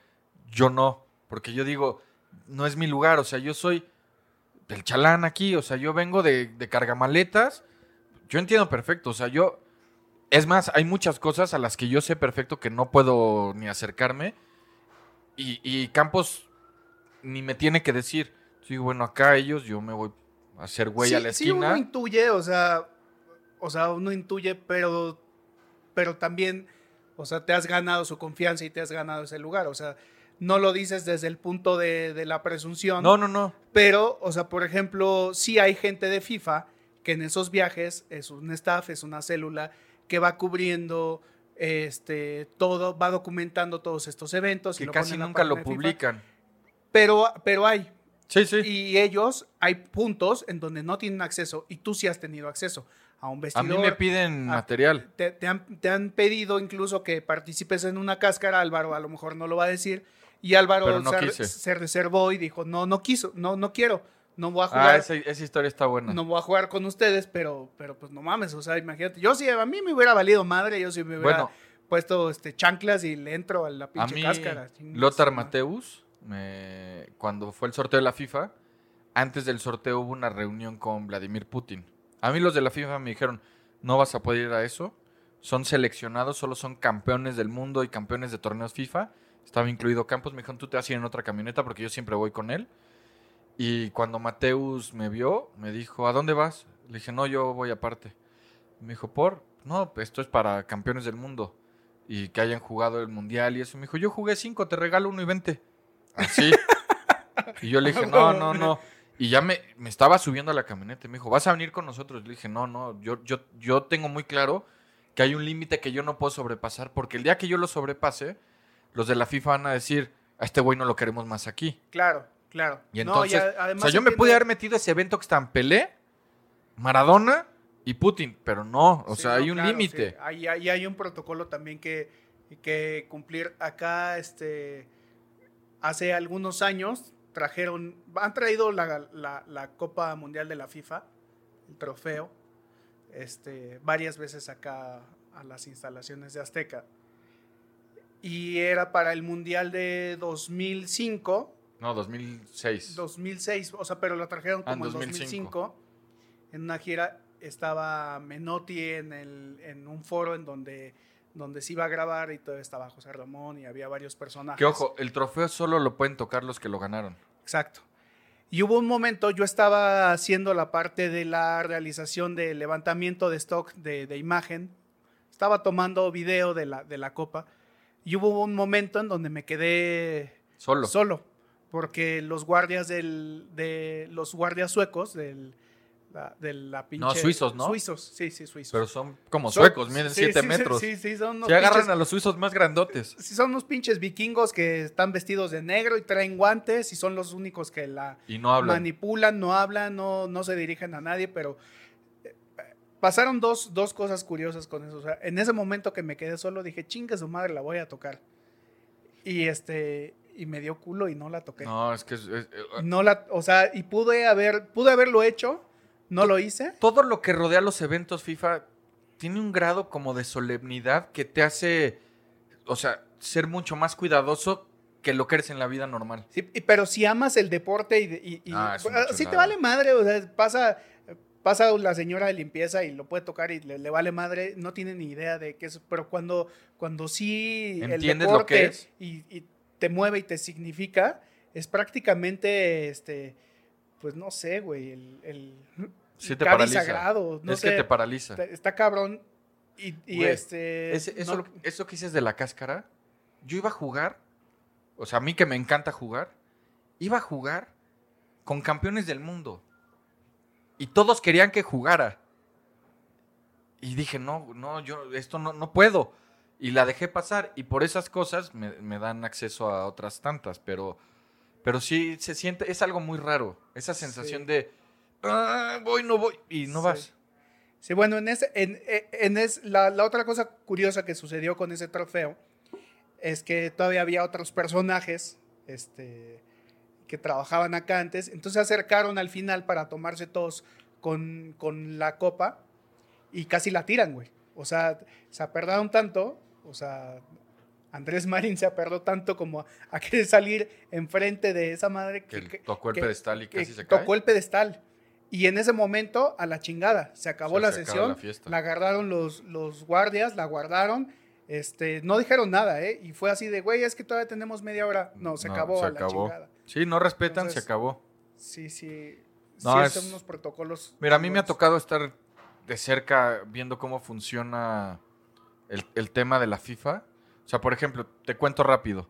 yo no, porque yo digo, no es mi lugar, o sea, yo soy del chalán aquí, o sea, yo vengo de, de cargamaletas, yo entiendo perfecto, o sea, yo, es más, hay muchas cosas a las que yo sé perfecto que no puedo ni acercarme, y, y Campos ni me tiene que decir, sí, bueno, acá ellos, yo me voy a hacer güey sí, a la sí, uno esquina. intuye, o sea, o sea, uno intuye, pero, pero también, o sea, te has ganado su confianza y te has ganado ese lugar, o sea, no lo dices desde el punto de, de la presunción. no, no, no. Pero, o sea, por ejemplo, sí hay gente de FIFA que en esos viajes es un staff, es una célula que va cubriendo este todo, va documentando todos estos eventos. y Que lo casi nunca lo publican. Pero, pero hay. Sí, sí. Y ellos, hay puntos en donde no tienen acceso y tú sí has tenido acceso a un A vestidor. mí me piden a- material. Te, te han, te han pedido incluso que participes en una cáscara, Álvaro a lo mejor no lo va a decir, y Álvaro no se, reservó y dijo, no, no quiso, no, no quiero, no voy a Ah, jugar, esa, esa historia está buena. no voy a jugar con ustedes, pero, pero pues no mames, o sea, imagínate, yo sí, a mí me hubiera valido madre, yo sí me hubiera Bueno. puesto este, chanclas y le entro a la a pinche mí, cáscara. Lothar. Mateus, me- cuando fue el sorteo de la FIFA, antes del sorteo hubo una reunión con Vladimir Putin. A mí los de la FIFA me dijeron, no vas a poder ir a eso. Son seleccionados, solo son campeones del mundo y campeones de torneos FIFA. Estaba incluido Campos. Me dijeron, tú te vas a ir en otra camioneta porque yo siempre voy con él. Y cuando Mateus me vio, me dijo, ¿a dónde vas? Le dije, no, yo voy aparte. Me dijo, ¿por? No, pues esto es para campeones del mundo. Y que hayan jugado el mundial y eso. Me dijo, yo jugué cinco, te regalo uno y vente. Así. y yo le dije, no, no, no. Y ya me, me estaba subiendo a la camioneta. Me dijo, ¿vas a venir con nosotros? Le dije, no, no, yo, yo, yo tengo muy claro que hay un límite que yo no puedo sobrepasar. Porque el día que yo lo sobrepase, los de la FIFA van a decir, a este güey no lo queremos más aquí. Claro, claro. Y No, entonces, o sea, yo me pude haber metido ese evento que están Pelé, Maradona y Putin, pero no, o Sí, sea, no, hay un claro, límite. sí. Hay, hay, hay un protocolo también que, que cumplir. Acá, este, hace algunos años trajeron, han traído la, la- la Copa Mundial de la FIFA, el trofeo, este, varias veces acá a las instalaciones de Azteca. Y era para el Mundial de 2005, No, 2006. 2006, o sea, pero lo trajeron Ah, en como en 2005. 2005. En una gira estaba Menotti en, el, en un foro en donde, donde se iba a grabar y todo estaba José Ramón y había varios personajes. Que ojo, el trofeo solo lo pueden tocar los que lo ganaron. Exacto. Y hubo un momento, yo estaba haciendo la parte de la realización del levantamiento de stock de, de imagen, estaba tomando video de la, de la copa, y hubo un momento en donde me quedé Solo. solo, porque los guardias del, de los guardias suecos del, la, de la pinche... No, suizos, ¿no? Suizos, sí, sí, suizos. Pero son como Son- suecos, miden sí, 7 sí, sí, metros. Sí, sí, son unos Se agarran pinches- a los suizos más grandotes. si son unos pinches vikingos que están vestidos de negro y traen guantes y son los únicos que la Y no hablan. manipulan, no hablan, no, no se dirigen a nadie, pero pasaron dos, dos cosas curiosas con eso. O sea, en ese momento que me quedé solo dije, chinga su madre, la voy a tocar. Y este, y me dio culo y no la toqué. No, No, es que es- es- eh, la, o sea, y pude haber, pude haberlo hecho, no lo hice. todo lo que rodea los eventos FIFA tiene un grado como de solemnidad que te hace, o sea, ser mucho más cuidadoso que lo que eres en la vida normal. Sí, pero si amas el deporte y, y, y- Ah, una sí te vale madre, o sea, pasa, pasa la señora de limpieza y lo puede tocar y le, le vale madre, no tiene ni idea de qué es, pero cuando, cuando sí el ¿Entiendes lo deporte que es? Y, y te mueve y te significa, es prácticamente, este, pues no sé, güey, el, el Sí te paraliza. sagrado, no es sé, que te paraliza. está, está cabrón y, y Güey, este... Eso, no- eso que dices de la cáscara, yo iba a jugar, o sea, a mí que me encanta jugar, iba a jugar con campeones del mundo. Y todos querían que jugara. Y dije, no, no, yo esto no, no puedo. Y la dejé pasar. Y por esas cosas me, me dan acceso a otras tantas. Pero, pero sí se siente, es algo muy raro. Esa sensación Sí. de, "Ah, voy, no voy. Y no Sí. vas. Sí, bueno, en ese, en, en es, la, la otra cosa curiosa que sucedió con ese trofeo es que todavía había otros personajes, este, que trabajaban acá antes. Entonces se acercaron al final para tomarse todos con, con la copa y casi la tiran, güey. O sea, se aperdaron tanto, o sea, Andrés Marín se aperdó tanto como a, querer salir enfrente de esa madre Que que, tocó el que- pedestal y que casi se cae. tocó el pedestal. Y en ese momento, a la chingada, se acabó la se sesión, la la agarraron los, los guardias, la guardaron, este, no dijeron nada, ¿eh? Y fue así de, güey, es que todavía tenemos media hora. No, se No, acabó se a la acabó. chingada. Sí, no respetan, Entonces, se acabó. Sí, sí. No, sí, es- son unos protocolos. Mira, a mí me ha tocado estar de cerca viendo cómo funciona el, el tema de la FIFA. O sea, por ejemplo, te cuento rápido.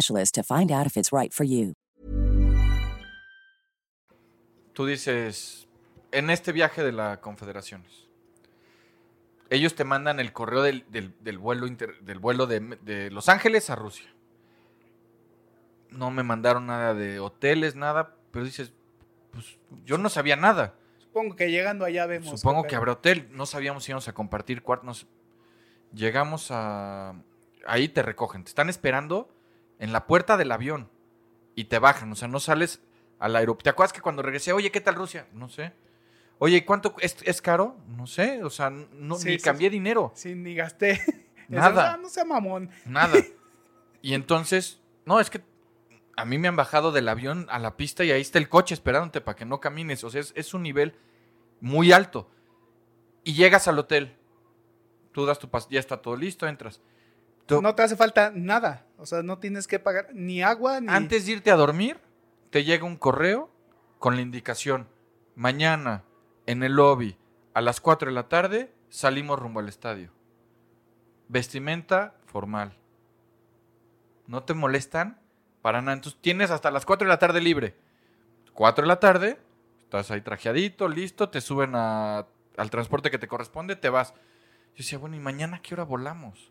to find out if it's right for you. Tú dices, en este viaje de la Confederaciones, ellos te mandan el correo del, del- del vuelo, inter- del vuelo de, de Los Ángeles a Rusia. No me mandaron nada de hoteles, nada, pero dices, pues yo no sabía nada. Supongo que llegando allá vemos. Supongo que habrá hotel. No sabíamos si íbamos a compartir cuartos. Llegamos a... Ahí te recogen. Te están esperando en la puerta del avión. Y te bajan. O sea, no sales al aeropuerto. ¿Te acuerdas que cuando regresé, oye, ¿qué tal Rusia? No sé. Oye, ¿y ¿cuánto es, es caro? No sé. O sea, no, Sí, ni sí, cambié sí. dinero. Sí, ni gasté. Nada. Ah, no sea mamón. Nada. Y entonces, no, es que a mí me han bajado del avión a la pista y ahí está el coche esperándote para que no camines. O sea, es, es un nivel muy alto. Y llegas al hotel. Tú das tu pas, ya está todo listo, entras. Tú- No te hace falta nada. O sea, no tienes que pagar ni agua ni. Antes de irte a dormir, te llega un correo con la indicación. Mañana, en el lobby, a las 4 de la tarde, salimos rumbo al estadio. Vestimenta formal. No te molestan para nada. Entonces tienes hasta las 4 de la tarde libre. 4 de la tarde, estás ahí trajeadito, listo, te suben a- al transporte que te corresponde, te vas. Yo decía, bueno, ¿y mañana a qué hora volamos?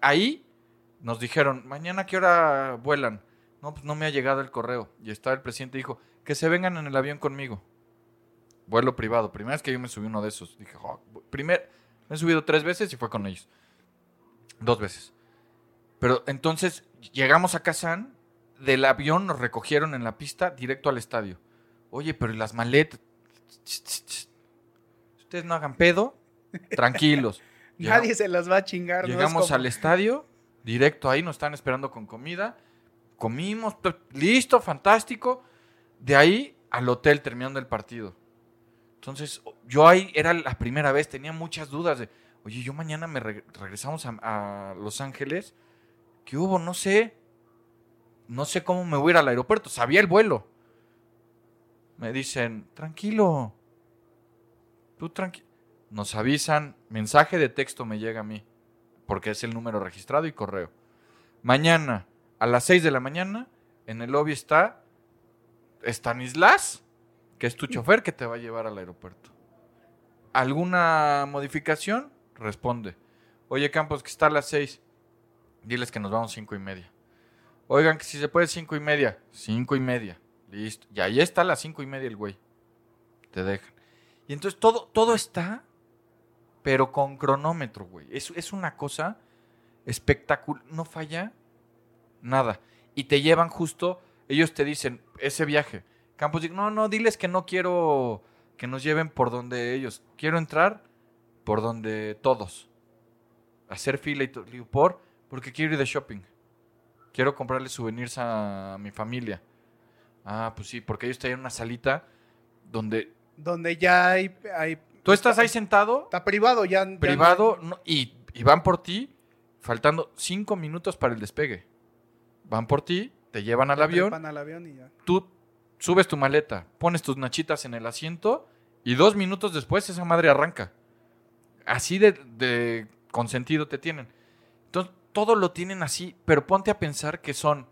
Ahí nos dijeron, mañana a qué hora vuelan. No, pues no me ha llegado el correo. Y estaba el presidente y dijo, que se vengan en el avión conmigo. Vuelo privado. Primera vez que yo me subí uno de esos. Dije, "Oh, primer, me he subido tres veces y fue con ellos. Dos veces. Pero entonces llegamos a Kazán, del avión nos recogieron en la pista directo al estadio. Oye, pero ¿y las maletas? Ustedes no hagan pedo, tranquilos. Nadie se las va a chingar. Llegamos como- al estadio, directo ahí, nos están esperando con comida. Comimos, listo, fantástico. De ahí al hotel terminando el partido. Entonces, yo ahí era la primera vez, tenía muchas dudas de, oye, yo mañana me reg- regresamos a, a Los Ángeles. ¿Qué hubo? No sé. No sé cómo me voy a ir al aeropuerto. Sabía el vuelo. Me dicen, tranquilo. Tú tranquilo. Nos avisan, mensaje de texto me llega a mí, porque es el número registrado y correo. Mañana, a las 6 de la mañana, en el lobby está Stanislas, que es tu chofer que te va a llevar al aeropuerto. ¿Alguna modificación? Responde. Oye, Campos, que está a las 6. Diles que nos vamos cinco y media. Oigan, que si se puede cinco y media. Cinco y media. Listo. Y ahí está a las cinco y media el güey. Te dejan. Y entonces todo, todo está, pero con cronómetro, güey. Es, es una cosa espectacular. No falla nada. Y te llevan justo, ellos te dicen, ese viaje. Campos, dice, no, no, diles que no quiero que nos lleven por donde ellos. Quiero entrar por donde todos. Hacer fila y todo. ¿por? Porque quiero ir de shopping. quiero comprarle souvenirs a mi familia. Ah, pues sí, porque ellos tenían una salita donde Donde ya hay... hay tú estás ahí sentado, Está privado, ya... ya privado, no- y, y van por ti, faltando cinco minutos para el despegue. Van por ti, te llevan al avión, al avión y ya. tú subes tu maleta, pones tus nachitas en el asiento y dos minutos después esa madre arranca. Así de, de consentido te tienen. Entonces, todo lo tienen así, pero ponte a pensar que son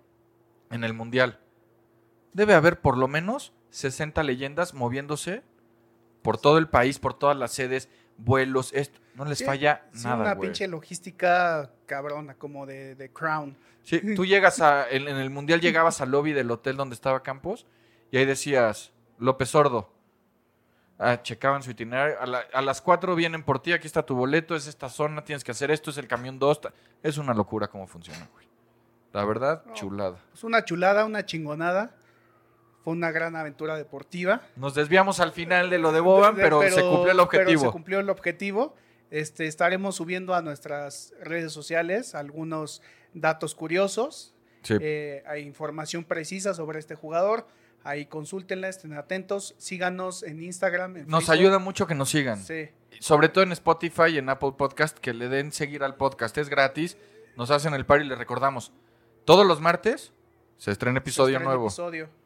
en el mundial. Debe haber por lo menos 60 leyendas moviéndose por todo el país, por todas las sedes, vuelos, esto. No les Sí, falla sí, nada, una pinche logística cabrona, como de, de Crown. Sí, tú llegas a, en, en el mundial llegabas al lobby del hotel donde estaba Campos y ahí decías, López Sordo. Ah, checaban su itinerario. A, la- a las 4 vienen por ti, aquí está tu boleto, es esta zona, tienes que hacer esto, es el camión 2. Es una locura cómo funciona, güey. La verdad, chulada. Es una chulada, una chingonada. Fue una gran aventura deportiva. Nos desviamos al final de lo de Boban, pero, se cumplió el pero objetivo. se cumplió el objetivo. Este, estaremos subiendo a nuestras redes sociales algunos datos curiosos. Sí. Eh, hay información precisa sobre este jugador. Ahí consúltenla, estén atentos. Síganos en Instagram. en Nos Facebook. ayuda mucho que nos sigan. Sí. Sobre todo en Spotify y en Apple Podcast, que le den seguir al podcast. Es gratis. Nos hacen el par y les recordamos. Todos los martes se estrena episodio nuevo. episodio.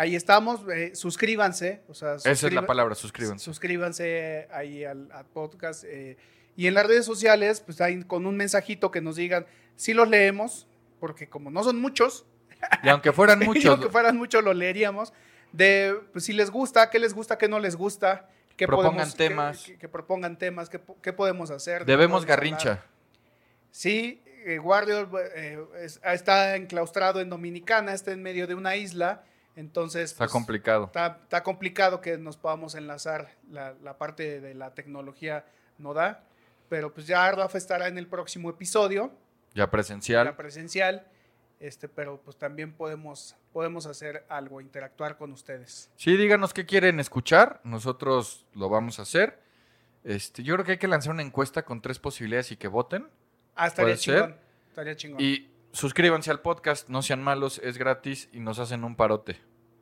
Ahí estamos. eh, suscríbanse. O sea, Esa es la palabra, suscríbanse. Suscríbanse ahí al, al podcast. eh, y en las redes sociales, pues ahí con un mensajito que nos digan si los leemos, porque como no son muchos, Y aunque fueran y muchos, aunque fueran muchos, lo leeríamos. De pues, si les gusta, qué les gusta, qué no les gusta. qué Propongan podemos- temas. Que, que- que propongan temas, qué, qué podemos hacer. debemos garrincha. hablar. Sí, eh, eh, es- está enclaustrado en Dominicana, está en medio de una isla. Entonces, Está pues, complicado. Está, está complicado que nos podamos enlazar. La, la parte de la tecnología no da. Pero pues ya Ardaf estará en el próximo episodio, Ya presencial. la presencial. Este, pero pues también podemos, podemos hacer algo, interactuar con ustedes. Sí, díganos qué quieren escuchar. Nosotros lo vamos a hacer. Este, yo creo que hay que lanzar una encuesta con tres posibilidades y que voten. Ah, estaría Puede ser. Estaría chingón. Y suscríbanse al podcast, no sean malos, es gratis y nos hacen un parote.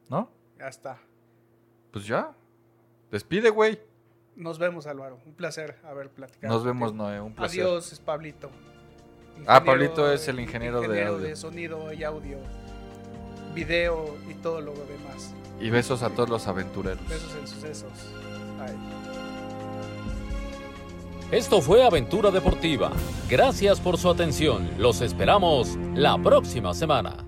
¿No? Ya está. Pues ya. Despide, güey. Nos vemos, Álvaro. Un placer haber platicado. Nos vemos. Noé. Un placer. Adiós, es Pablito. Ah, Pablito es el ingeniero de audio. de sonido y audio, video y todo lo demás. Y besos a todos los aventureros. Besos en sucesos. Bye. Esto fue Aventura Deportiva. Gracias por su atención. Los esperamos la próxima semana.